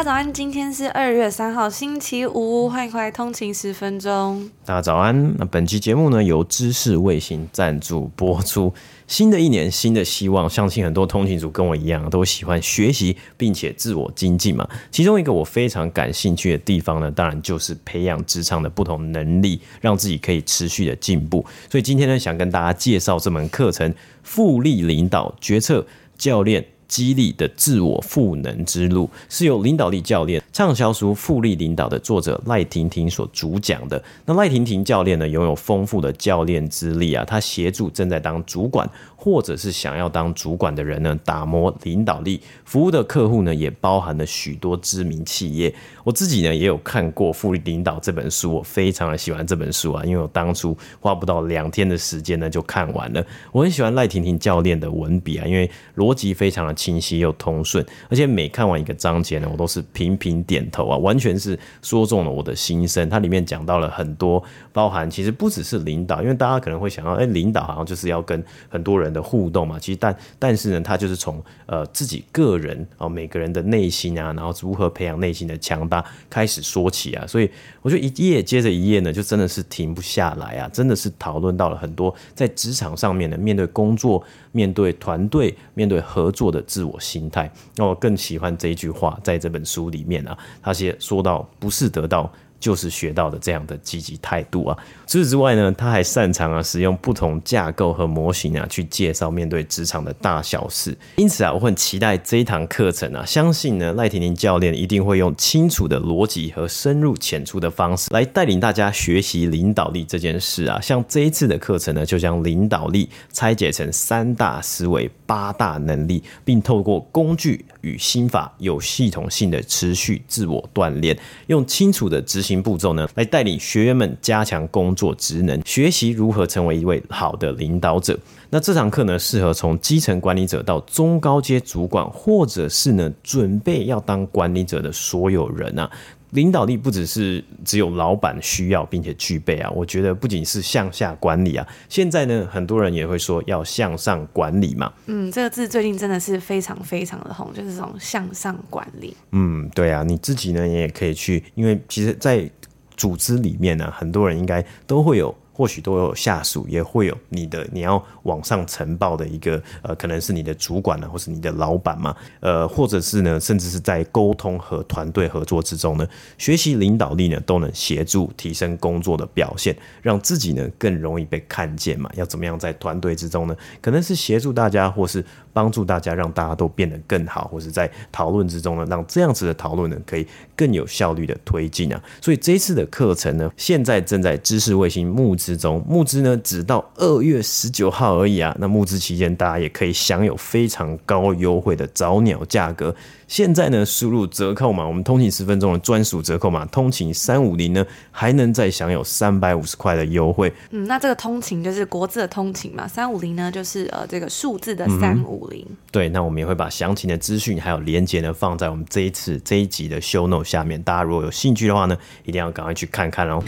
家早安，今天是二月三号，星期五，欢迎回来通勤十分钟。大家早安，那本期节目呢由知识卫星赞助播出。新的一年，新的希望，相信很多通勤族跟我一样，都喜欢学习并且自我精进嘛。其中一个我非常感兴趣的地方呢，当然就是培养职场的不同能力，让自己可以持续的进步。所以今天呢，想跟大家介绍这门课程——复利领导决策教练。激励的自我赋能之路，是由领导力教练畅销书《复利领导》的作者赖婷婷所主讲的。那赖婷婷教练呢，拥有丰富的教练资历啊，她协助正在当主管或者是想要当主管的人呢，打磨领导力。服务的客户呢，也包含了许多知名企业。我自己呢，也有看过《复利领导》这本书，我非常的喜欢这本书啊，因为我当初花不到两天的时间呢，就看完了。我很喜欢赖婷婷教练的文笔啊，因为逻辑非常的清晰又通顺，而且每看完一个章节呢，我都是频频点头啊，完全是说中了我的心声。它里面讲到了很多，包含其实不只是领导，因为大家可能会想到，哎，领导好像就是要跟很多人的互动嘛。其实但但是呢，他就是从呃自己个人啊，每个人的内心啊，然后如何培养内心的强大开始说起啊。所以我觉得一页接着一页呢，就真的是停不下来啊，真的是讨论到了很多在职场上面的面对工作、面对团队、面对合作的自我心态，那我更喜欢这一句话，在这本书里面啊，他写说到，不是得到。就是学到的这样的积极态度啊。除此之外呢，他还擅长啊使用不同架构和模型啊去介绍面对职场的大小事。因此啊，我很期待这一堂课程啊。相信呢，赖婷婷教练一定会用清楚的逻辑和深入浅出的方式来带领大家学习领导力这件事啊。像这一次的课程呢，就将领导力拆解成三大思维、八大能力，并透过工具与心法，有系统性的持续自我锻炼，用清楚的执行。步骤呢，来带领学员们加强工作职能，学习如何成为一位好的领导者。那这堂课呢，适合从基层管理者到中高阶主管，或者是呢准备要当管理者的所有人啊。领导力不只是只有老板需要并且具备啊，我觉得不仅是向下管理啊，现在呢很多人也会说要向上管理嘛。嗯，这个字最近真的是非常非常的红，就是这种向上管理。嗯，对啊，你自己呢也可以去，因为其实，在组织里面呢，很多人应该都会有。或许都有下属，也会有你的你要往上呈报的一个呃，可能是你的主管呢，或是你的老板嘛，呃，或者是呢，甚至是在沟通和团队合作之中呢，学习领导力呢，都能协助提升工作的表现，让自己呢更容易被看见嘛。要怎么样在团队之中呢？可能是协助大家，或是帮助大家，让大家都变得更好，或是在讨论之中呢，让这样子的讨论呢可以更有效率的推进啊。所以这一次的课程呢，现在正在知识卫星募资。中募资呢，只到二月十九号而已啊。那募资期间，大家也可以享有非常高优惠的早鸟价格。现在呢，输入折扣码，我们通勤十分钟的专属折扣码，通勤三五零呢，还能再享有三百五十块的优惠。嗯，那这个通勤就是国字的通勤嘛，三五零呢就是呃这个数字的三五零。对，那我们也会把详情的资讯还有连接呢放在我们这一次这一集的 show note 下面，大家如果有兴趣的话呢，一定要赶快去看看哦。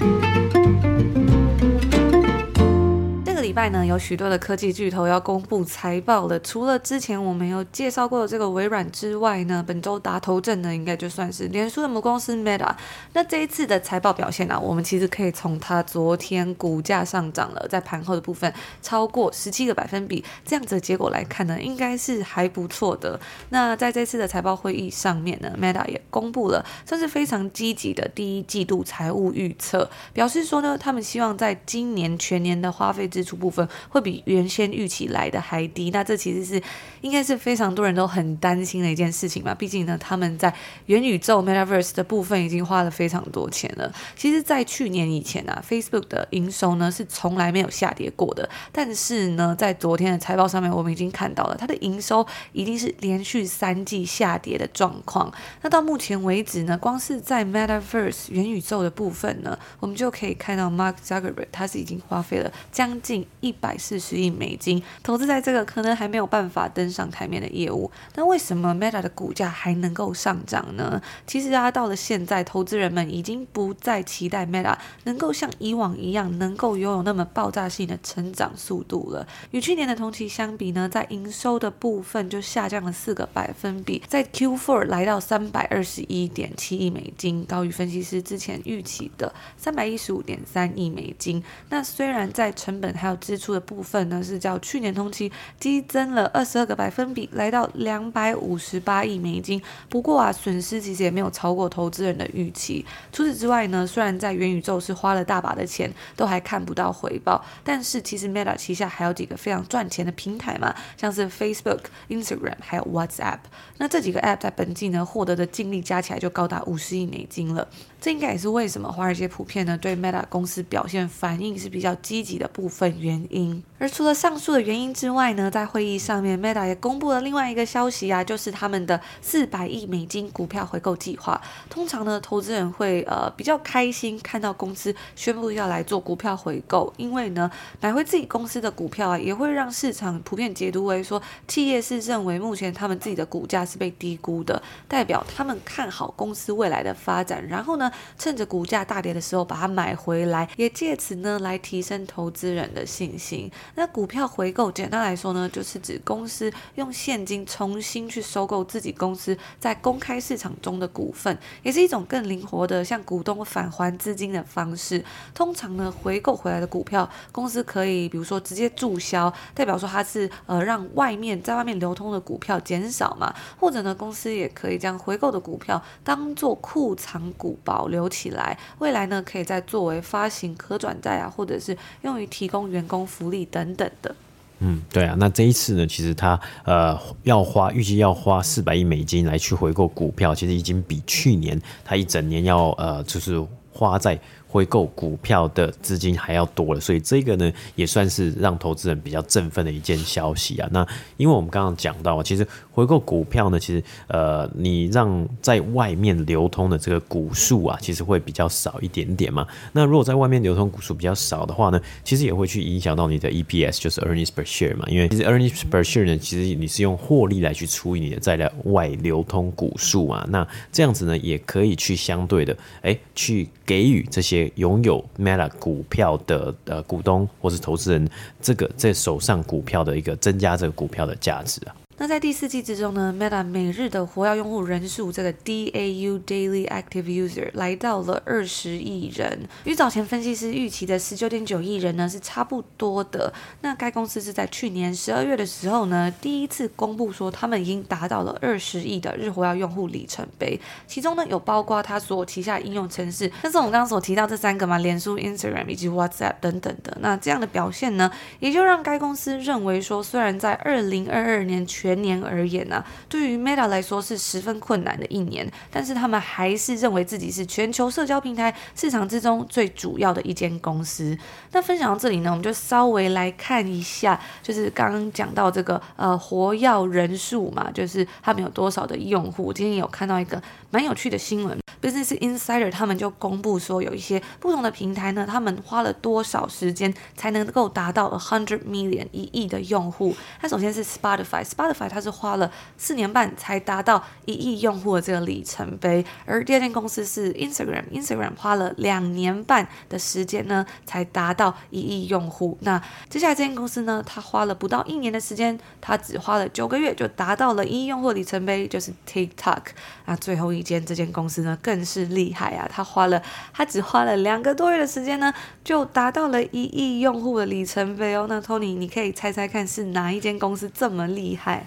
礼拜呢，有许多的科技巨头要公布财报了。除了之前我们有介绍过的这个微软之外呢，本周打头阵呢，应该就算是脸书的母公司 Meta。那这一次的财报表现呢、我们其实可以从它昨天股价上涨了，在盘后的部分超过十七个百分比，这样子的结果来看呢，应该是还不错的。那在这次的财报会议上面呢，Meta 也公布了算是非常积极的第一季度财务预测，表示说呢，他们希望在今年全年的花费支出部分会比原先预期来的还低，那这其实是应该是非常多人都很担心的一件事情嘛。毕竟呢，他们在元宇宙 （Metaverse） 的部分已经花了非常多钱了。其实，在去年以前啊，Facebook 的营收呢是从来没有下跌过的。但是呢，在昨天的财报上面，我们已经看到了它的营收已经是连续三季下跌的状况。那到目前为止呢，光是在 Metaverse 元宇宙的部分呢，我们就可以看到 Mark Zuckerberg 他是已经花费了将近一百四十亿美金投资在这个可能还没有办法登上台面的业务。那为什么 Meta 的股价还能够上涨呢？其实啊，到了现在，投资人们已经不再期待 Meta 能够像以往一样，能够拥有那么爆炸性的成长速度了。与去年的同期相比呢，在营收的部分就下降了四个百分比，在 Q4 来到三百二十一点七亿美金，高于分析师之前预期的三百一十五点三亿美金。那虽然在成本还有支出的部分呢，是较去年同期激增了二十二个百分比，来到两百五十八亿美金。不过啊，损失其实也没有超过投资人的预期。除此之外呢，虽然在元宇宙是花了大把的钱，都还看不到回报，但是其实 Meta 旗下还有几个非常赚钱的平台嘛，像是 Facebook、Instagram 还有 WhatsApp。那这几个 App 在本季呢获得的净利加起来就高达五十亿美金了。这应该也是为什么华尔街普遍呢对 Meta 公司表现反应是比较积极的部分原因。而除了上述的原因之外呢，在会议上面，Meta 也公布了另外一个消息啊，就是他们的四百亿美金股票回购计划。通常呢，投资人会呃比较开心看到公司宣布要来做股票回购，因为呢，买回自己公司的股票啊，也会让市场普遍解读为说，企业是认为目前他们自己的股价是被低估的，代表他们看好公司未来的发展，然后呢，趁着股价大跌的时候把它买回来，也借此呢来提升投资人的信心。那股票回购，简单来说呢，就是指公司用现金重新去收购自己公司在公开市场中的股份，也是一种更灵活的向股东返还资金的方式。通常呢，回购回来的股票，公司可以比如说直接注销，代表说它是呃让外面在外面流通的股票减少嘛，或者呢，公司也可以将回购的股票当做库藏股保留起来，未来呢可以再作为发行可转债啊，或者是用于提供员工福利等。等等的，嗯，对啊，那这一次呢，其实他呃要花预计要花四百亿美金来去回购股票，其实已经比去年他一整年要呃就是花在。回购股票的资金还要多了，所以这个呢也算是让投资人比较振奋的一件消息啊。那因为我们刚刚讲到，其实回购股票呢，其实呃你让在外面流通的这个股数啊，其实会比较少一点点嘛。那如果在外面流通股数比较少的话呢，其实也会去影响到你的 EPS，就是 earnings per share 嘛。因为其实 earnings per share 呢，其实你是用获利来去除以你的在外流通股数啊。那这样子呢，也可以去相对的哎去给予这些。拥有 Meta 股票的呃股东或是投资人，这个在手上股票的一个增加这个股票的价值啊。那在第四季之中呢，Meta 每日的活跃用户人数，这个 DAU Daily Active User 来到了二十亿人，与早前分析师预期的十九点九亿人呢是差不多的。那该公司是在去年十二月的时候呢，第一次公布说他们已经达到了二十亿的日活跃用户里程碑，其中呢有包括它所旗下应用程式，但是我们刚刚所提到这三个嘛，脸书、Instagram 以及 WhatsApp 等等的。那这样的表现呢，也就让该公司认为说，虽然在二零二二年全全年而言呢、对于 Meta 来说是十分困难的一年，但是他们还是认为自己是全球社交平台市场之中最主要的一间公司。那分享到这里呢，我们就稍微来看一下，就是刚刚讲到这个呃活跃人数嘛，就是他们有多少的用户。今天有看到一个蛮有趣的新闻。Business Insider 他们就公布说，有一些不同的平台呢，他们花了多少时间才能够达到 a hundred million 一亿的用户？那首先是 Spotify，Spotify 它是花了四年半才达到一亿用户的这个里程碑，而第二间公司是 Instagram，Instagram 花了两年半的时间呢，才达到一亿用户。那接下来这间公司呢，它花了不到一年的时间，它只花了九个月就达到了一亿用户里程碑，就是 TikTok。那最后一间这间公司呢，更更是厉害啊，他花了，他只花了两个多月的时间呢，就达到了一亿用户的里程碑哦。那 Tony，你可以猜猜看是哪一间公司这么厉害？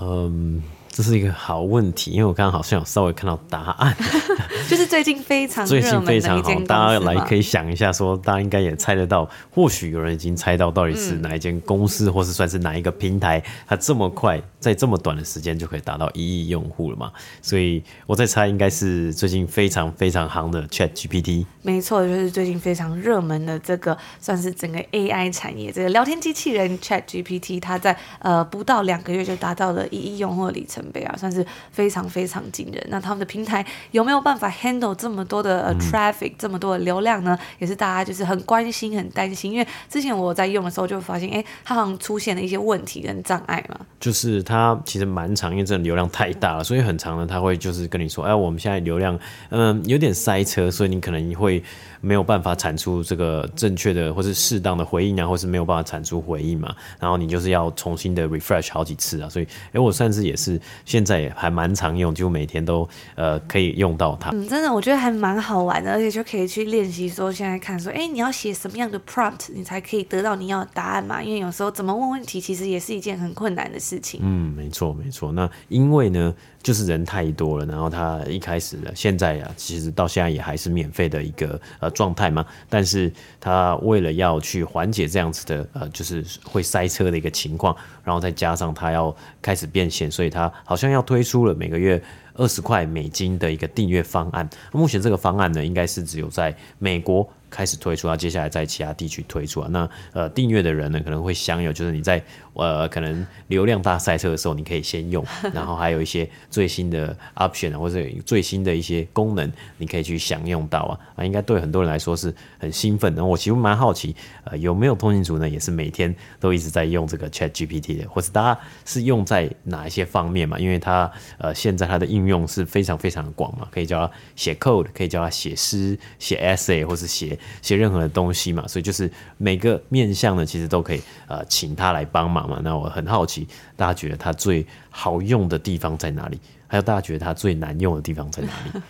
嗯。这是一个好问题，因为我刚刚好像有稍微看到答案，就是最近非常最近非常好，大家来可以想一下说，说大家应该也猜得到，或许有人已经猜到到底是哪一间公司，嗯、或是算是哪一个平台，它这么快在这么短的时间就可以达到一亿用户了嘛？所以我在猜，应该是最近非常非常夯的 Chat GPT。没错，就是最近非常热门的这个，算是整个 AI 产业这个聊天机器人 Chat GPT，它在呃不到两个月就达到了一亿用户的里程。啊，算是非常非常惊人。那他们的平台有没有办法 handle 这么多的、uh, traffic，、嗯、这么多的流量呢？也是大家就是很关心、很担心。因为之前我在用的时候就发现，哎，它好像出现了一些问题跟障碍嘛。就是它其实蛮长，因为这流量太大了，所以很长呢它会就是跟你说，哎，我们现在流量嗯有点塞车，所以你可能会。没有办法产出这个正确的或是适当的回应啊，或是没有办法产出回应嘛，然后你就是要重新的 refresh 好几次啊，所以哎，我算是也是现在也还蛮常用，就每天都呃可以用到它。嗯，真的我觉得还蛮好玩的，而且就可以去练习说现在看说，哎，你要写什么样的 prompt，你才可以得到你要的答案嘛？因为有时候怎么问问题，其实也是一件很困难的事情。嗯，没错没错。那因为呢，就是人太多了，然后他一开始的现在啊，其实到现在也还是免费的一个呃。状态嘛，但是他为了要去缓解这样子的呃，就是会塞车的一个情况，然后再加上他要开始变现，所以他好像要推出了每个月二十块美金的一个订阅方案。目前这个方案呢，应该是只有在美国。开始推出啊，接下来在其他地区推出啊。那呃，订阅的人呢，可能会享有，就是你在呃可能流量大赛车的时候，你可以先用，然后还有一些最新的 option 啊，或者最新的一些功能，你可以去享用到啊。啊，应该对很多人来说是很兴奋的。我其实蛮好奇，呃，有没有通勤族呢，也是每天都一直在用这个 Chat GPT 的，或是大家是用在哪一些方面嘛？因为它呃现在它的应用是非常非常广嘛，可以叫它写 code，可以叫它写诗、写 essay，或是写。写任何的东西嘛，所以就是每个面向呢，其实都可以呃请他来帮忙嘛。那我很好奇，大家觉得他最好用的地方在哪里？还有大家觉得他最难用的地方在哪里？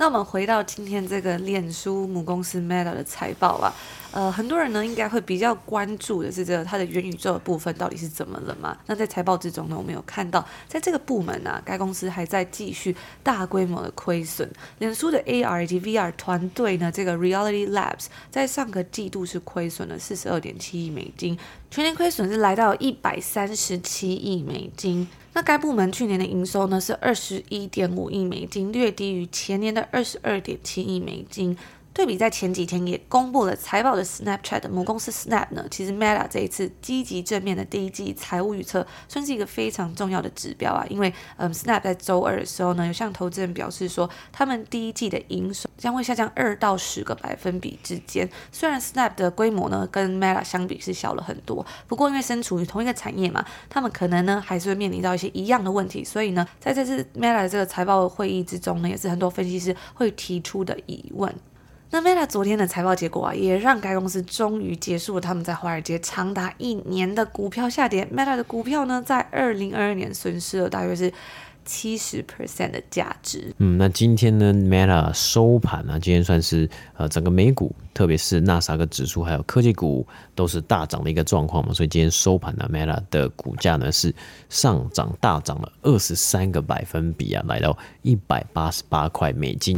那我们回到今天这个脸书母公司 Meta 的财报啊，呃，很多人呢应该会比较关注的是这个它的元宇宙的部分到底是怎么了嘛？那在财报之中呢，我们有看到，在这个部门啊，该公司还在继续大规模的亏损。脸书的 AR 以及 VR 团队呢，这个 Reality Labs 在上个季度是亏损了四十二点七亿美金，全年亏损是来到一百三十七亿美金。那该部门去年的营收呢是二十一点五亿美金，略低于前年的二十二点七亿美金。对比在前几天也公布了财报的 Snapchat 母公司 Snap 呢，其实 Meta 这一次积极正面的第一季财务预测，算是一个非常重要的指标啊。因为嗯，Snap 在周二的时候呢，有向投资人表示说，他们第一季的营收将会下降二到十个百分比之间。虽然 Snap 的规模呢跟 Meta 相比是小了很多，不过因为身处于同一个产业嘛，他们可能呢还是会面临到一些一样的问题。所以呢，在这次 Meta 的这个财报会议之中呢，也是很多分析师会提出的疑问。那 Meta 昨天的财报结果啊，也让该公司终于结束了他们在华尔街长达一年的股票下跌。Meta 的股票呢，在二零二二年损失了大约是七十 percent 的价值。嗯，那今天呢，Meta 收盘呢，今天算是呃整个美股，特别是纳斯达克指数还有科技股都是大涨的一个状况嘛，所以今天收盘呢，Meta 的股价呢是上涨大涨了二十三个百分比啊，来到一百八十八块美金。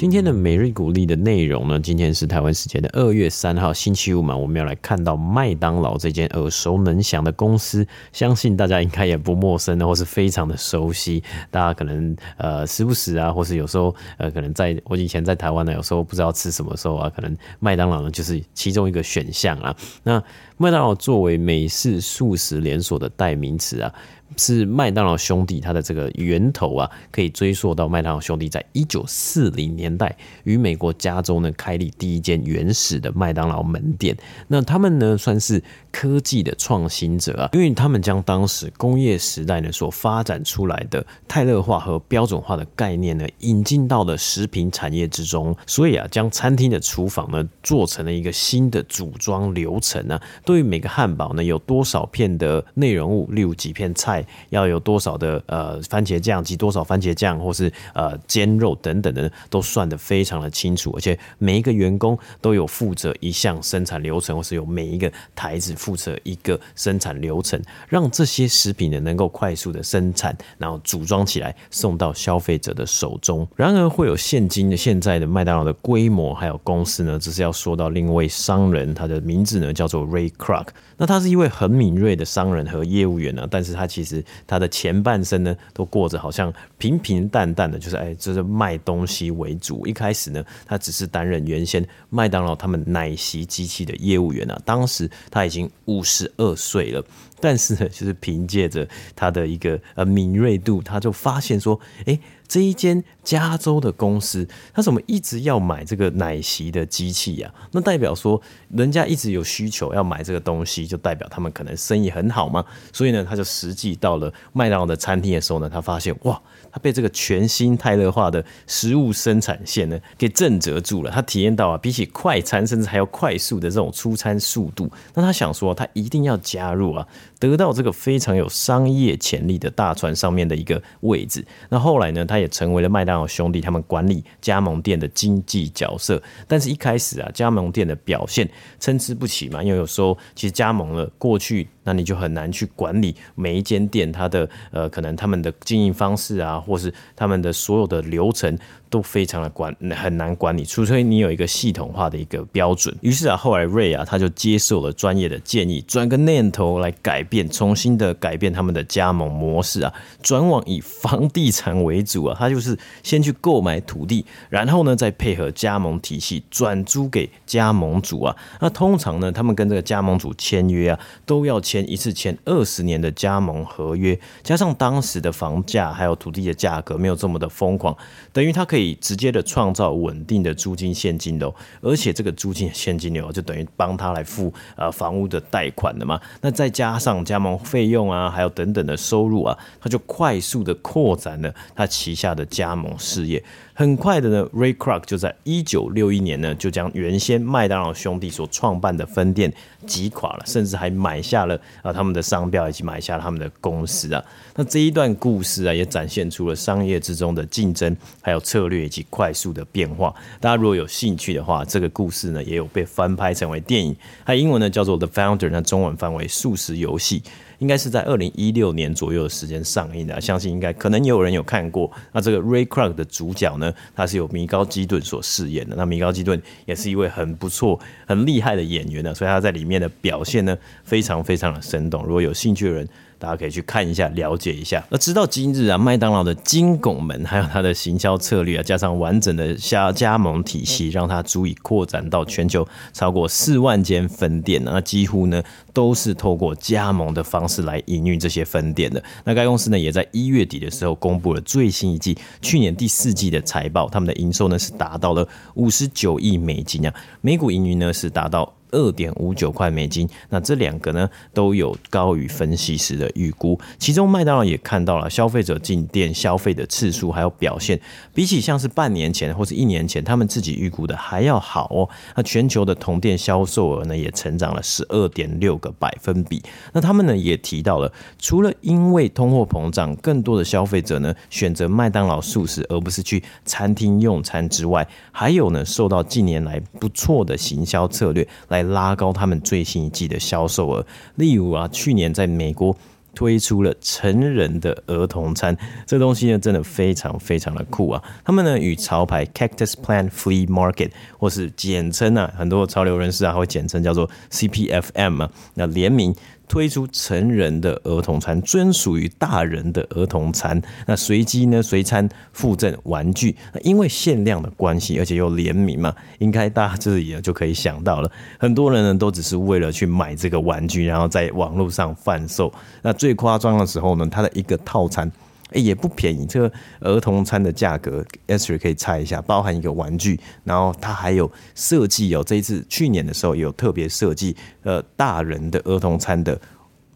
今天的每日股历的内容呢，今天是台湾时间的二月三号星期五嘛，我们要来看到麦当劳这间耳熟能详的公司，相信大家应该也不陌生的，或是非常的熟悉。大家可能呃时不时啊，或是有时候呃可能在我以前在台湾呢，有时候不知道吃什么时候啊，可能麦当劳呢就是其中一个选项啊。那麦当劳作为美式素食连锁的代名词啊。是麦当劳兄弟，他的这个源头啊，可以追溯到麦当劳兄弟在一九四零年代于美国加州呢开立第一间原始的麦当劳门店。那他们呢算是科技的创新者啊，因为他们将当时工业时代呢所发展出来的泰勒化和标准化的概念呢引进到了食品产业之中，所以啊将餐厅的厨房呢做成了一个新的组装流程啊。对于每个汉堡呢有多少片的内容物，例如几片菜。要有多少的呃番茄酱及多少番茄酱，或是呃煎肉等等的，都算得非常的清楚，而且每一个员工都有负责一项生产流程，或是有每一个台子负责一个生产流程，让这些食品呢能够快速的生产，然后组装起来送到消费者的手中。然而会有现今的现在的麦当劳的规模还有公司呢，这是要说到另一位商人，他的名字呢叫做 Ray Kroc。那他是一位很敏锐的商人和业务员呢，但是他其实他的前半生呢，都过着好像平平淡淡的，就是哎，就是卖东西为主。一开始呢，他只是担任原先麦当劳他们奶昔机器的业务员啊。当时他已经五十二岁了，但是呢，就是凭借着他的一个呃敏锐度，他就发现说，哎。这一间加州的公司，他怎么一直要买这个奶昔的机器呀？那代表说，人家一直有需求要买这个东西，就代表他们可能生意很好嘛。所以呢，他就实际到了麦当劳的餐厅的时候呢，他发现哇，他被这个全新泰勒化的食物生产线呢给震慑住了。他体验到啊，比起快餐甚至还要快速的这种出餐速度，那他想说，他一定要加入啊，得到这个非常有商业潜力的大船上面的一个位置。那后来呢，他。也成为了麦当劳兄弟他们管理加盟店的经济角色，但是一开始啊，加盟店的表现参差不齐嘛，因为有时候其实加盟了过去。那你就很难去管理每一间店，它的呃，可能他们的经营方式啊，或是他们的所有的流程都非常的管很难管理，除非你有一个系统化的一个标准。于是啊，后来瑞啊，他就接受了专业的建议，转个念头来改变，重新的改变他们的加盟模式啊，转往以房地产为主啊，他就是先去购买土地，然后呢，再配合加盟体系转租给加盟主啊。那通常呢，他们跟这个加盟主签约啊，都要签。一次签二十年的加盟合约，加上当时的房价还有土地的价格没有这么的疯狂，等于他可以直接的创造稳定的租金现金流，而且这个租金现金流就等于帮他来付呃房屋的贷款的嘛。那再加上加盟费用啊，还有等等的收入啊，他就快速的扩展了他旗下的加盟事业。很快的呢，Ray Kroc 就在一九六一年呢，就将原先麦当劳兄弟所创办的分店击垮了，甚至还买下了啊他们的商标，以及买下了他们的公司啊。那这一段故事啊，也展现出了商业之中的竞争，还有策略以及快速的变化。大家如果有兴趣的话，这个故事呢，也有被翻拍成为电影，它英文呢叫做 The Founder，那中文翻为速食游戏。应该是在二零一六年左右的时间上映的，相信应该可能有人有看过。那这个 Ray Kroc 的主角呢，他是由米高基顿所饰演的。那米高基顿也是一位很不错、很厉害的演员呢，所以他在里面的表现呢，非常非常的生动。如果有兴趣的人，大家可以去看一下，了解一下。那直到今日啊，麦当劳的金拱门，还有它的行销策略啊，加上完整的加加盟体系，让它足以扩展到全球超过四万间分店。那几乎呢都是透过加盟的方式来营运这些分店的。那该公司呢也在一月底的时候公布了最新一季去年第四季的财报，他们的营收呢是达到了五十九亿美金啊，每股盈余呢是达到。二点五九块美金，那这两个呢都有高于分析师的预估。其中麦当劳也看到了消费者进店消费的次数还有表现，比起像是半年前或是一年前他们自己预估的还要好哦。那全球的同店销售额呢也成长了十二点六个百分比。那他们呢也提到了，除了因为通货膨胀，更多的消费者呢选择麦当劳素食而不是去餐厅用餐之外，还有呢受到近年来不错的行销策略来。拉高他们最新一季的销售额，例如啊，去年在美国推出了成人的儿童餐，这东西呢真的非常非常的酷啊！他们呢与潮牌 Cactus Plant Flea Market 或是简称啊，很多潮流人士啊会简称叫做 CPFM 啊，那联名。推出成人的儿童餐，专属于大人的儿童餐。那随机呢，随餐附赠玩具。那因为限量的关系，而且又联名嘛，应该大家这里就可以想到了，很多人呢都只是为了去买这个玩具，然后在网络上贩售。那最夸张的时候呢，它的一个套餐。哎，也不便宜。这个儿童餐的价格，Esther 可以猜一下，包含一个玩具，然后它还有设计哦。这一次去年的时候有特别设计，呃，大人的儿童餐的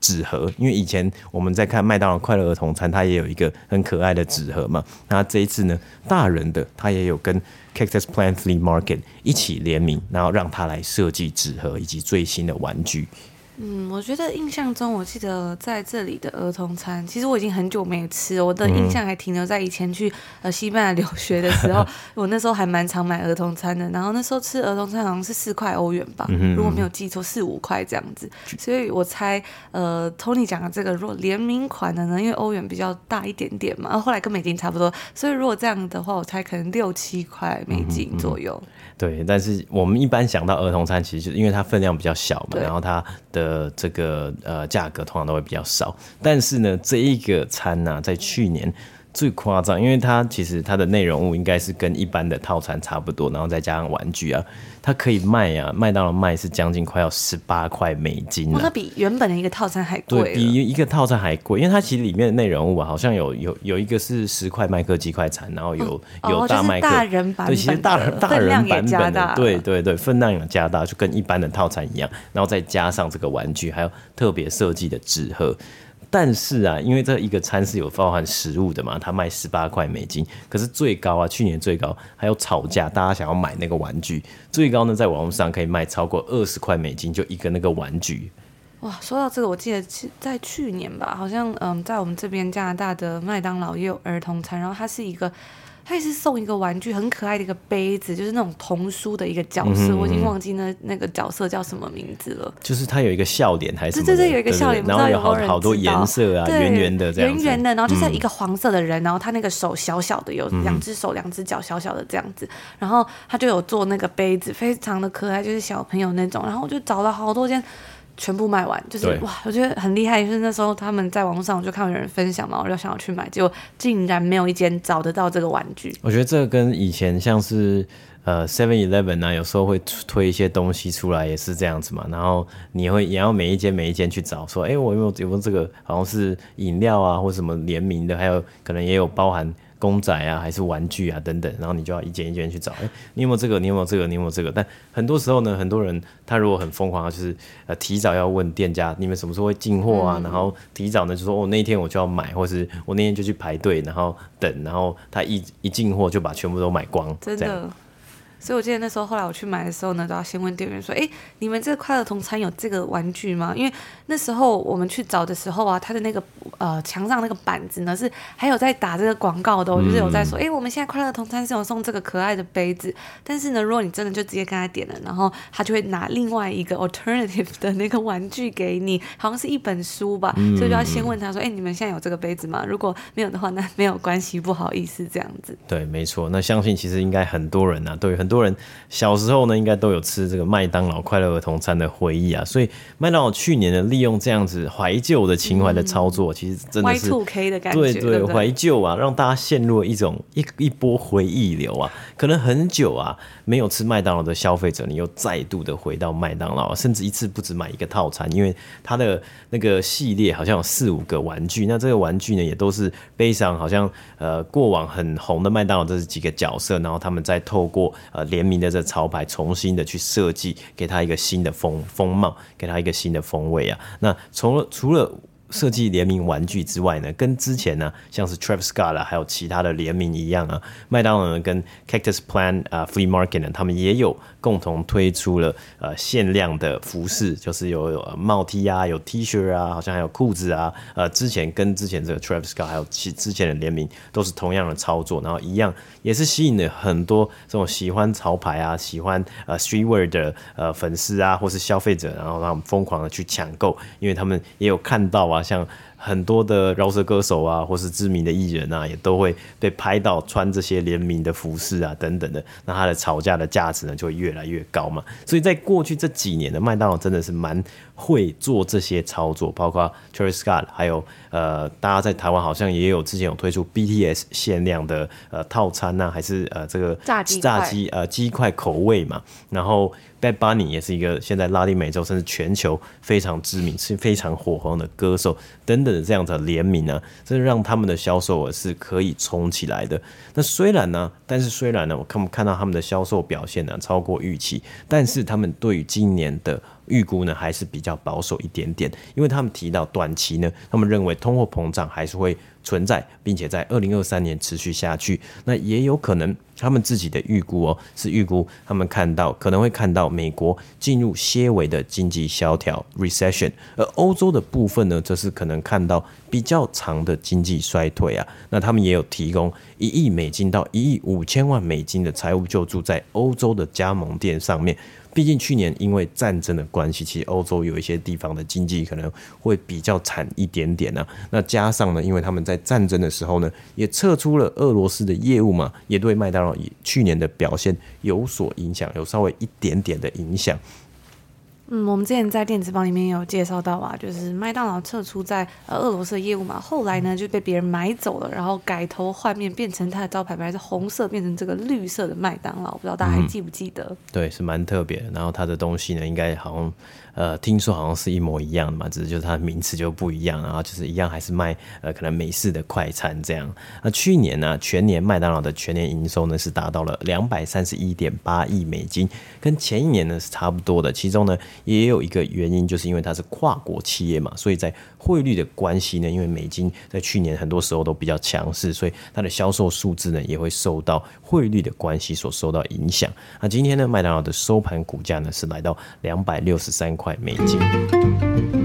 纸盒。因为以前我们在看麦当劳快乐儿童餐，它也有一个很可爱的纸盒嘛。那这一次呢，大人的它也有跟 Cactus Plant Flea Market 一起联名，然后让它来设计纸盒以及最新的玩具。嗯，我觉得印象中，我记得在这里的儿童餐，其实我已经很久没吃，我的印象还停留在以前去呃西班牙留学的时候，我那时候还蛮常买儿童餐的，然后那时候吃儿童餐好像是四块欧元吧，如果没有记错，四五块这样子，所以我猜呃 Tony 讲的这个如果联名款的呢，因为欧元比较大一点点嘛，然后后来跟美金差不多，所以如果这样的话，我猜可能六七块美金左右。对，但是我们一般想到儿童餐，其实就是因为它分量比较小嘛，然后它的呃这个呃价格通常都会比较少。但是呢，这一个餐呢、在去年。最夸张，因为它其实它的内容物应该是跟一般的套餐差不多，然后再加上玩具啊，它可以卖啊，麦当劳卖是将近快要十八块美金那比原本的一个套餐还贵，对，比一个套餐还贵，因为它其实里面的内容物啊，好像有有有一个是十块麦克鸡块餐，然后有、嗯、有大麦克，哦就是、大人版本，对，其实大人大人版本的，对对对，分量有加大，就跟一般的套餐一样，然后再加上这个玩具，还有特别设计的纸盒。但是啊，因为这一个餐是有包含食物的嘛，它卖十八块美金，可是最高啊，去年最高还有吵架，大家想要买那个玩具，最高呢在网络上可以卖超过二十块美金，就一个那个玩具。哇，说到这个，我记得在去年吧，好像嗯，在我们这边加拿大的麦当劳也有儿童餐，然后它是一个。他也是送一个玩具，很可爱的一个杯子，就是那种童书的一个角色，嗯、我已经忘记那那个角色叫什么名字了。就是他有一个笑脸，还是对对对，有一个笑脸，然后有好好多颜色啊，圆圆的这样，圆圆的，然后就是一个黄色的人，嗯、然后他那个手小小的，有两只手、两只脚小小的这样子，然后他就有做那个杯子，非常的可爱，就是小朋友那种，然后我就找了好多间。全部卖完，就是哇，我觉得很厉害。就是那时候他们在网络上，我就看到有人分享嘛，我就想要去买，结果竟然没有一间找得到这个玩具。我觉得这个跟以前像是呃 Seven Eleven 啊，有时候会推一些东西出来，也是这样子嘛。然后你会也要每一间每一间去找，说，哎、欸，我有没有有没有这个？好像是饮料啊，或什么联名的，还有可能也有包含。公仔啊，还是玩具啊，等等，然后你就要一件一件去找。哎、欸，你有没有这个？你有没有这个？你有没有这个？但很多时候呢，很多人他如果很疯狂，就是呃提早要问店家，你们什么时候会进货啊？嗯、然后提早呢就说，哦，那一天我就要买，或是我那天就去排队，然后等，然后他一一进货就把全部都买光，真的。所以，我记得那时候，后来我去买的时候呢，都要先问店员说：“哎，你们这个快乐同餐有这个玩具吗？”因为那时候我们去找的时候啊，它的那个呃墙上那个板子呢，是还有在打这个广告的，哦，就是有在说：“哎，我们现在快乐同餐是有送这个可爱的杯子。”但是呢，如果你真的就直接跟他点了，然后他就会拿另外一个 alternative 的那个玩具给你，好像是一本书吧，所以就要先问他说：“哎，你们现在有这个杯子吗？”如果没有的话，那没有关系，不好意思，这样子。对，没错。那相信其实应该很多人啊，对很多。很多人小时候呢，应该都有吃这个麦当劳快乐儿童餐的回忆啊，所以麦当劳去年呢，利用这样子怀旧的情怀的操作，嗯、其实真的是 Y2K 的感觉，对对，怀旧啊，让大家陷入了一种一一波回忆流啊，可能很久啊没有吃麦当劳的消费者，你又再度的回到麦当劳，甚至一次不止买一个套餐，因为它的那个系列好像有四五个玩具，那这个玩具呢也都是背上好像呃过往很红的麦当劳这几个角色，然后他们再透过呃。联名的这潮牌，重新的去设计，给它一个新的风风貌，给它一个新的风味啊。那除了除了设计联名玩具之外呢，跟之前呢，像是 Travis Scott 啊，还有其他的联名一样啊，麦当劳跟 Cactus Plan 啊 Flea Market 呢，他们也有共同推出了呃限量的服饰，就是有，有帽 T 啊，有 T 恤啊，好像还有裤子啊。呃，之前跟之前这个 Travis Scott 还有其之前的联名都是同样的操作，然后一样也是吸引了很多这种喜欢潮牌啊、喜欢呃 Streetwear 的呃粉丝啊，或是消费者，然后让他们疯狂的去抢购，因为他们也有看到啊。像很多的饶舌歌手啊，或是知名的艺人啊，也都会被拍到穿这些联名的服饰啊，等等的，那它的炒价的价值呢，就会越来越高嘛。所以在过去这几年的麦当劳真的是蛮会做这些操作，包括 Travis Scott，还有呃，大家在台湾好像也有之前有推出 BTS 限量的呃套餐呐、啊，还是呃这个炸鸡炸鸡呃鸡块口味嘛，然后。Bad Bunny 也是一个现在拉丁美洲甚至全球非常知名、是非常火红的歌手等等的这样的联名呢，这让他们的销售额是可以冲起来的。那虽然呢，但是虽然呢，我看看到他们的销售表现呢超过预期，但是他们对于今年的预估呢还是比较保守一点点，因为他们提到短期呢，他们认为通货膨胀还是会存在，并且在二零二三年持续下去。那也有可能他们自己的预估哦，是预估他们看到可能会看到美国进入些微的经济萧条 （recession），而欧洲的部分呢，则是可能看到比较长的经济衰退啊。那他们也有提供一亿美金到一亿五千万美金的财务救助在欧洲的加盟店上面。毕竟去年因为战争的关系，其实欧洲有一些地方的经济可能会比较惨一点点呢、那加上呢，因为他们在战争的时候呢，也撤出了俄罗斯的业务嘛，也对麦当劳去年的表现有所影响，有稍微一点点的影响。嗯，我们之前在电子报里面有介绍到啊，就是麦当劳撤出在呃俄罗斯的业务嘛，后来呢就被别人买走了，然后改头换面，变成它的招牌本来是红色，变成这个绿色的麦当劳，不知道大家还记不记得？嗯、对，是蛮特别的。然后它的东西呢，应该好像。呃，听说好像是一模一样的嘛，只是就是它的名词就不一样，然后就是一样还是卖呃可能美式的快餐这样。那去年呢，全年麦当劳的全年营收呢是达到了两百三十一点八亿美金，跟前一年呢是差不多的。其中呢也有一个原因，就是因为它是跨国企业嘛，所以在汇率的关系呢，因为美金在去年很多时候都比较强势，所以它的销售数字呢也会受到汇率的关系所受到影响。那今天呢，麦当劳的收盘股价呢是来到两百六十三块。美金。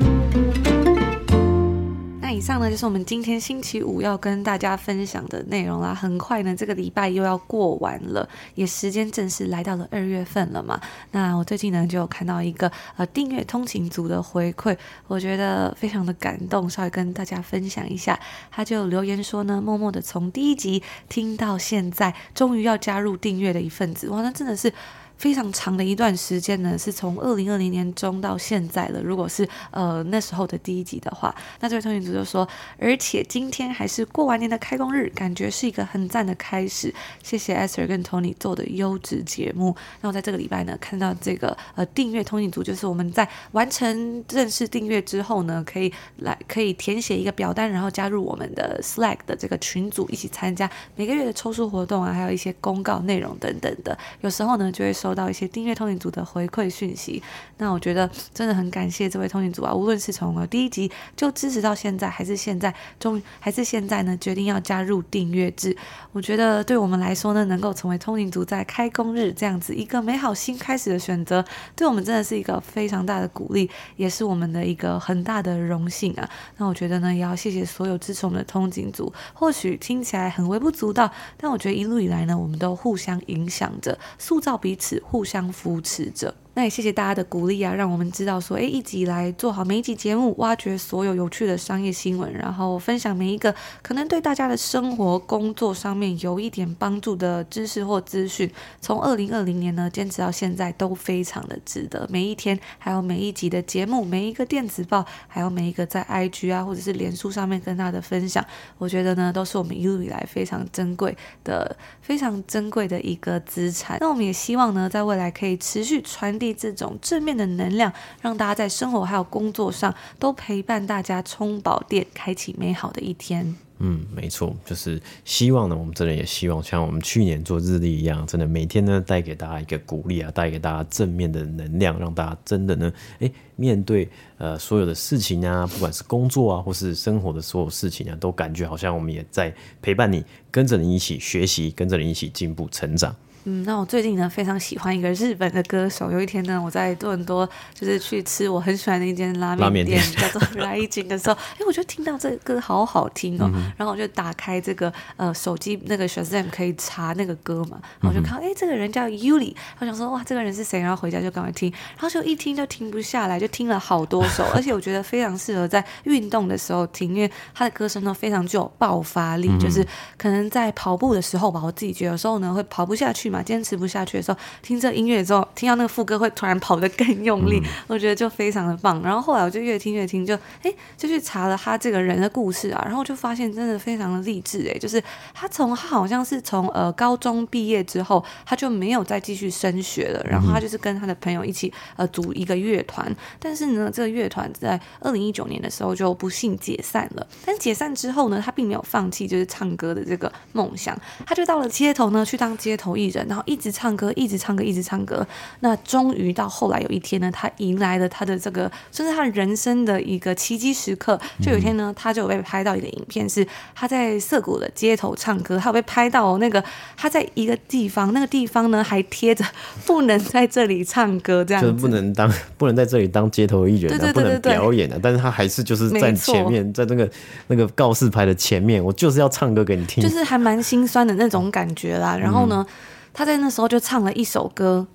以上呢，就是我们今天星期五要跟大家分享的内容啦。很快呢，这个礼拜又要过完了，也时间正式来到了二月份了嘛。那我最近呢，就有看到一个呃订阅通勤族的回馈，我觉得非常的感动，稍微跟大家分享一下。他就留言说呢，默默的从第一集听到现在，终于要加入订阅的一份子，哇，那真的是。非常长的一段时间呢，是从二零二零年中到现在了。如果是呃那时候的第一集的话，那这位通讯组就说，而且今天还是过完年的开工日，感觉是一个很赞的开始。谢谢 Esther 跟 Tony 做的优质节目。那我在这个礼拜呢，看到这个呃订阅通讯组，就是我们在完成正式订阅之后呢，可以来可以填写一个表单，然后加入我们的 Slack 的这个群组，一起参加每个月的抽书活动啊，还有一些公告内容等等的。有时候呢，就会收。收到一些订阅通勤组的回馈讯息，那我觉得真的很感谢这位通勤组啊，无论是从第一集就支持到现在，还是现在终于还是现在呢，决定要加入订阅制，我觉得对我们来说呢，能够成为通勤组在开工日这样子一个美好新开始的选择，对我们真的是一个非常大的鼓励，也是我们的一个很大的荣幸啊。那我觉得呢，也要谢谢所有支持我们的通勤组，或许听起来很微不足道，但我觉得一路以来呢，我们都互相影响着，塑造彼此。互相扶持着。那也谢谢大家的鼓励啊，让我们知道说，诶，一直以来做好每一集节目，挖掘所有有趣的商业新闻，然后分享每一个可能对大家的生活、工作上面有一点帮助的知识或资讯。从二零二零年呢，坚持到现在都非常的值得。每一天，还有每一集的节目，每一个电子报，还有每一个在 IG 啊或者是脸书上面跟大家的分享，我觉得呢，都是我们一路以来非常珍贵的、非常珍贵的一个资产。那我们也希望呢，在未来可以持续传递。这种正面的能量，让大家在生活还有工作上都陪伴大家充饱电，开启美好的一天。嗯，没错，就是希望呢，我们真的也希望像我们去年做日历一样，真的每天呢带给大家一个鼓励啊，带给大家正面的能量，让大家真的呢，诶，面对呃所有的事情啊，不管是工作啊，或是生活的所有事情啊，都感觉好像我们也在陪伴你，跟着你一起学习，跟着你一起进步成长。嗯，那我最近呢非常喜欢一个日本的歌手。有一天呢，我在多伦多就是去吃我很喜欢的一间拉面店，叫做 Rising 的时候，哎，我就听到这个歌好好听哦，嗯、然后我就打开这个呃手机那个 Shazam 可以查那个歌嘛，然后我就看，哎、嗯，这个人叫 Yuri，我想说哇，这个人是谁？然后回家就赶快听，然后就一听就停不下来，就听了好多首，而且我觉得非常适合在运动的时候听，因为他的歌声呢非常具有爆发力，嗯、就是可能在跑步的时候吧，我自己觉得有时候呢会跑不下去嘛。坚持不下去的时候，听这音乐之后，听到那个副歌会突然跑得更用力，嗯、我觉得就非常的棒。然后后来我就越听越听，就哎就去查了他这个人的故事啊，然后就发现真的非常的励志哎，就是他从他好像是从呃高中毕业之后，他就没有再继续升学了，然后他就是跟他的朋友一起呃组一个乐团，但是呢这个乐团在二零一九年的时候就不幸解散了。但解散之后呢，他并没有放弃就是唱歌的这个梦想，他就到了街头呢去当街头艺人。然后一直唱歌，一直唱歌，一直唱歌。那终于到后来有一天呢，他迎来了他的这个，算是他人生的一个奇迹时刻。就有一天呢，他就有被拍到一个影片，是他在涩谷的街头唱歌。他有被拍到那个他在一个地方，那个地方呢还贴着不能在这里唱歌，这样就是不能当不能在这里当街头艺人，对对对对对，不能表演的。但是他还是就是在前面，在那个那个告示牌的前面，我就是要唱歌给你听，就是还蛮心酸的那种感觉啦。然后呢？嗯他在那时候就唱了一首歌，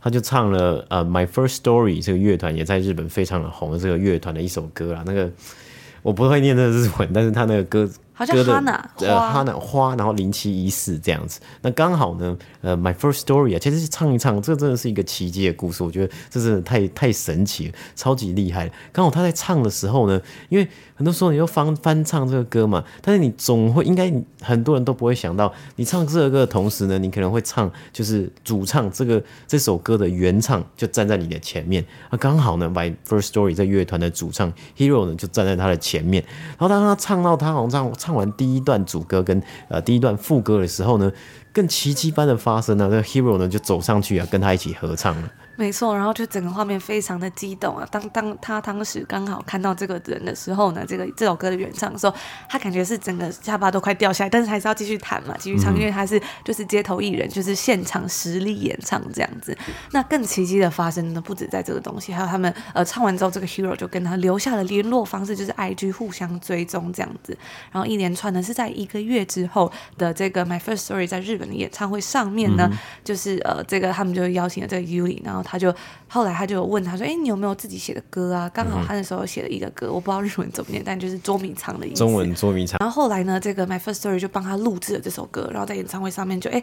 他就唱了呃，My First Story 这个乐团也在日本非常的红的这个乐团的一首歌啊，那个我不会念那个日文，但是他那个歌。好像哈娜呃哈娜花，然后零七一四这样子，那刚好呢，呃，My First Story 啊，其实是唱一唱，这真的是一个奇迹的故事，我觉得这真的太太神奇了，超级厉害。刚好他在唱的时候呢，因为很多时候你要翻翻唱这个歌嘛，但是你总会应该很多人都不会想到，你唱这个歌的同时呢，你可能会唱就是主唱这个这首歌的原唱就站在你的前面，啊，刚好呢，My First Story 这乐团的主唱 Hero 呢就站在他的前面，然后当他唱到他好像唱唱。完第一段主歌跟呃第一段副歌的时候呢，更奇迹般的发生了，那 Hero 呢就走上去啊，跟他一起合唱了。没错，然后就整个画面非常的激动啊！当当他当时刚好看到这个人的时候呢，这个这首歌的原唱的时候，他感觉是整个下巴都快掉下来，但是还是要继续弹嘛，继续唱，因为他是就是街头艺人，就是现场实力演唱这样子。那更奇迹的发生呢，不止在这个东西，还有他们呃唱完之后，这个 Hero 就跟他留下了联络方式，就是 IG 互相追踪这样子。然后一连串呢是在一个月之后的这个 My First Story 在日本的演唱会上面呢，就是呃这个他们就邀请了这个 Yuri，然后他就后来他就有问他说：“哎，你有没有自己写的歌啊？”刚好他那时候写了一个歌，我不知道日文怎么念，但就是捉迷藏的意思。中文捉迷藏。然后后来呢，这个 My First Story 就帮他录制了这首歌，然后在演唱会上面就哎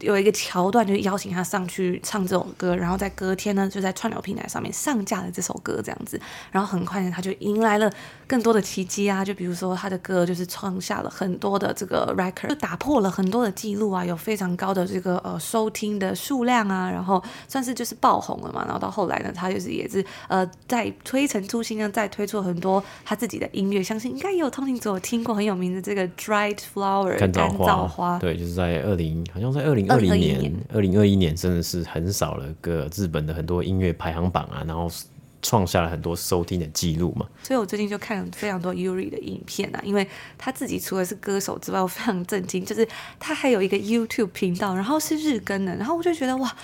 有一个桥段，就邀请他上去唱这首歌，然后在隔天呢就在串流平台上面上架了这首歌这样子，然后很快呢他就迎来了更多的奇迹啊，就比如说他的歌就是创下了很多的这个 record，就打破了很多的记录啊，有非常高的这个呃收听的数量啊，然后算是就是爆红了嘛。然后到后来呢，他就是也是呃，在推陈出新呢，再推出很多他自己的音乐，相信应该也有通勤者有听过很有名的这个 Dried Flower 干燥花，燥花对，就是在二零好像在二零二零年，二零二一年真的是很少了个日本的很多音乐排行榜啊，然后创下了很多收听的记录嘛。所以我最近就看了非常多 Yuri 的影片啊，因为他自己除了是歌手之外，我非常震惊，就是他还有一个 YouTube 频道，然后是日更的，然后我就觉得哇。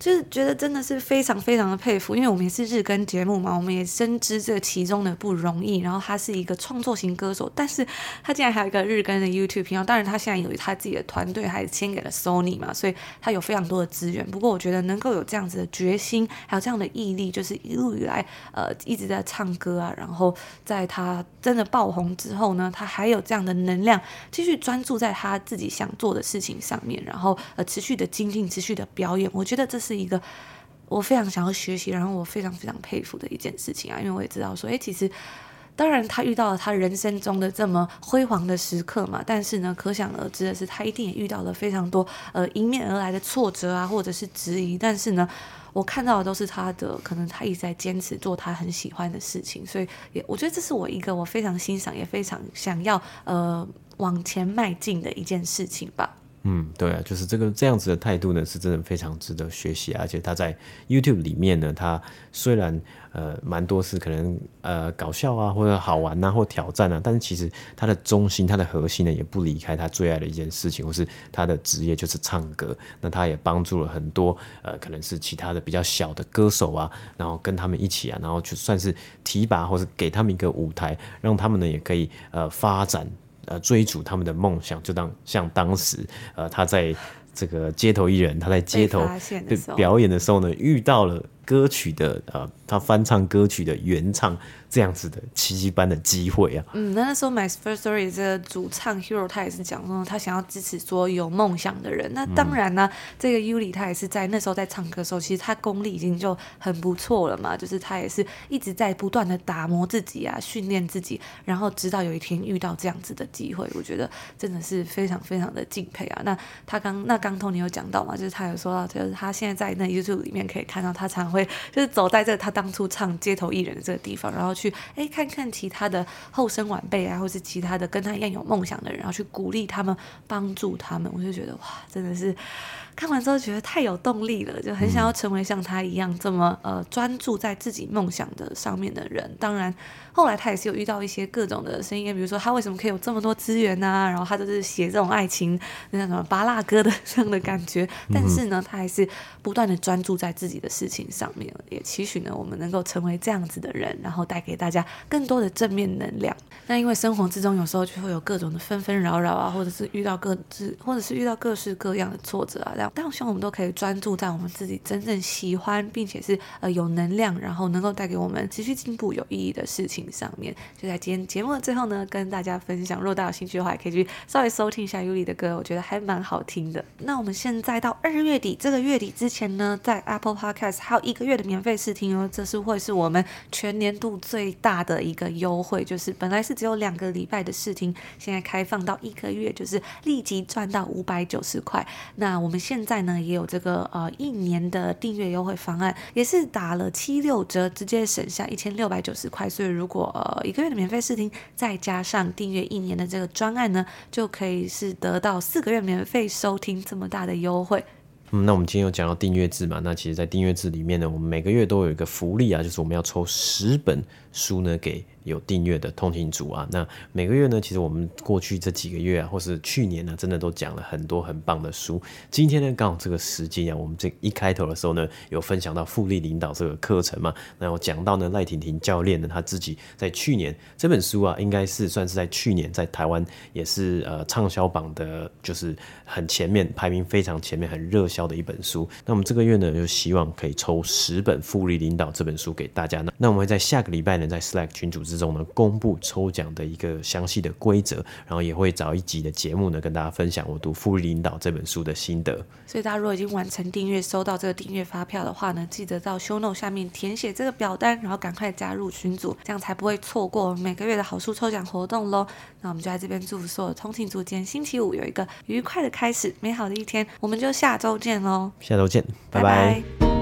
就是觉得真的是非常非常的佩服，因为我们也是日更节目嘛，我们也深知这其中的不容易。然后他是一个创作型歌手，但是他竟然还有一个日更的 YouTube 频道。当然，他现在有他自己的团队，还签给了 Sony 嘛，所以他有非常多的资源。不过，我觉得能够有这样子的决心，还有这样的毅力，就是一路以来呃一直在唱歌啊。然后在他真的爆红之后呢，他还有这样的能量，继续专注在他自己想做的事情上面，然后呃持续的精进，持续的表演。我觉得这是。是一个我非常想要学习，然后我非常非常佩服的一件事情啊！因为我也知道说，诶，其实当然他遇到了他人生中的这么辉煌的时刻嘛，但是呢，可想而知的是，他一定也遇到了非常多呃迎面而来的挫折啊，或者是质疑。但是呢，我看到的都是他的，可能他一直在坚持做他很喜欢的事情，所以也我觉得这是我一个我非常欣赏也非常想要呃往前迈进的一件事情吧。嗯，对啊，就是这个这样子的态度呢，是真的非常值得学习，而且他在 YouTube 里面呢，他虽然呃蛮多是可能呃搞笑啊，或者好玩呐、啊，或挑战啊，但是其实他的中心、他的核心呢，也不离开他最爱的一件事情，或是他的职业就是唱歌。那他也帮助了很多呃，可能是其他的比较小的歌手啊，然后跟他们一起啊，然后就算是提拔或是给他们一个舞台，让他们呢也可以呃发展。呃，追逐他们的梦想，就当像当时，呃，他在这个街头艺人，他在街头表演的时候呢，遇到了歌曲的呃，他翻唱歌曲的原唱。这样子的奇迹般的机会啊！嗯，那那时候 My First Story 这个主唱 Hero 他也是讲说，他想要支持说有梦想的人。那当然呢，这个 Yuli 他也是在那时候在唱歌的时候，其实他功力已经就很不错了嘛。就是他也是一直在不断的打磨自己啊，训练自己，然后直到有一天遇到这样子的机会，我觉得真的是非常非常的敬佩啊。那他刚那刚 Tony 有讲到嘛，就是他有说到，就是他现在在那 YouTube 里面可以看到，他常会就是走在这个他当初唱街头艺人的这个地方，然后。去哎，看看其他的后生晚辈啊，或是其他的跟他一样有梦想的人，然后去鼓励他们，帮助他们，我就觉得哇，真的是。看完之后觉得太有动力了，就很想要成为像他一样这么呃专注在自己梦想的上面的人。当然，后来他也是有遇到一些各种的声音，比如说他为什么可以有这么多资源呢、啊？然后他就是写这种爱情那什么巴拉歌的这样的感觉。但是呢，他还是不断的专注在自己的事情上面，也期许呢我们能够成为这样子的人，然后带给大家更多的正面能量。那因为生活之中有时候就会有各种的纷纷扰扰啊，或者是遇到各自，或者是遇到各式各样的挫折啊，这样。但我希望我们都可以专注在我们自己真正喜欢，并且是呃有能量，然后能够带给我们持续进步、有意义的事情上面。就在今天节目的最后呢，跟大家分享，如果大家有兴趣的话，也可以去稍微收听一下 Yuli 的歌，我觉得还蛮好听的。那我们现在到二月底，这个月底之前呢，在 Apple Podcast 还有一个月的免费试听哦，这是会是我们全年度最大的一个优惠，就是本来是只有两个礼拜的试听，现在开放到一个月，就是立即赚到五百九十块。那我们现在呢，也有这个呃一年的订阅优惠方案，也是打了七六折，直接省下一千六百九十块。所以如果一个月的免费试听，再加上订阅一年的这个专案呢，就可以是得到四个月免费收听这么大的优惠。嗯，那我们今天有讲到订阅制嘛？那其实，在订阅制里面呢，我们每个月都有一个福利啊，就是我们要抽十本书呢给。有订阅的通勤族啊，那每个月呢，其实我们过去这几个月啊，或是去年呢，真的都讲了很多很棒的书。今天呢，刚好这个时间啊，我们这一开头的时候呢，有分享到复利领导这个课程嘛，那我讲到呢，赖婷婷教练呢，他自己在去年这本书啊，应该是算是在去年在台湾也是呃畅销榜的，就是很前面排名非常前面很热销的一本书。那我们这个月呢，就希望可以抽十本复利领导这本书给大家呢。那我们会在下个礼拜呢，在 Slack 群组之中呢，公布抽奖的一个详细的规则，然后也会找一集的节目呢，跟大家分享我读《复利领导》这本书的心得。所以大家如果已经完成订阅，收到这个订阅发票的话呢，记得到 Show Note 下面填写这个表单，然后赶快加入群组，这样才不会错过每个月的好书抽奖活动喽。那我们就在这边祝福所有通勤族，今天星期五有一个愉快的开始，美好的一天。我们就下周见喽！下周见，拜拜。拜拜。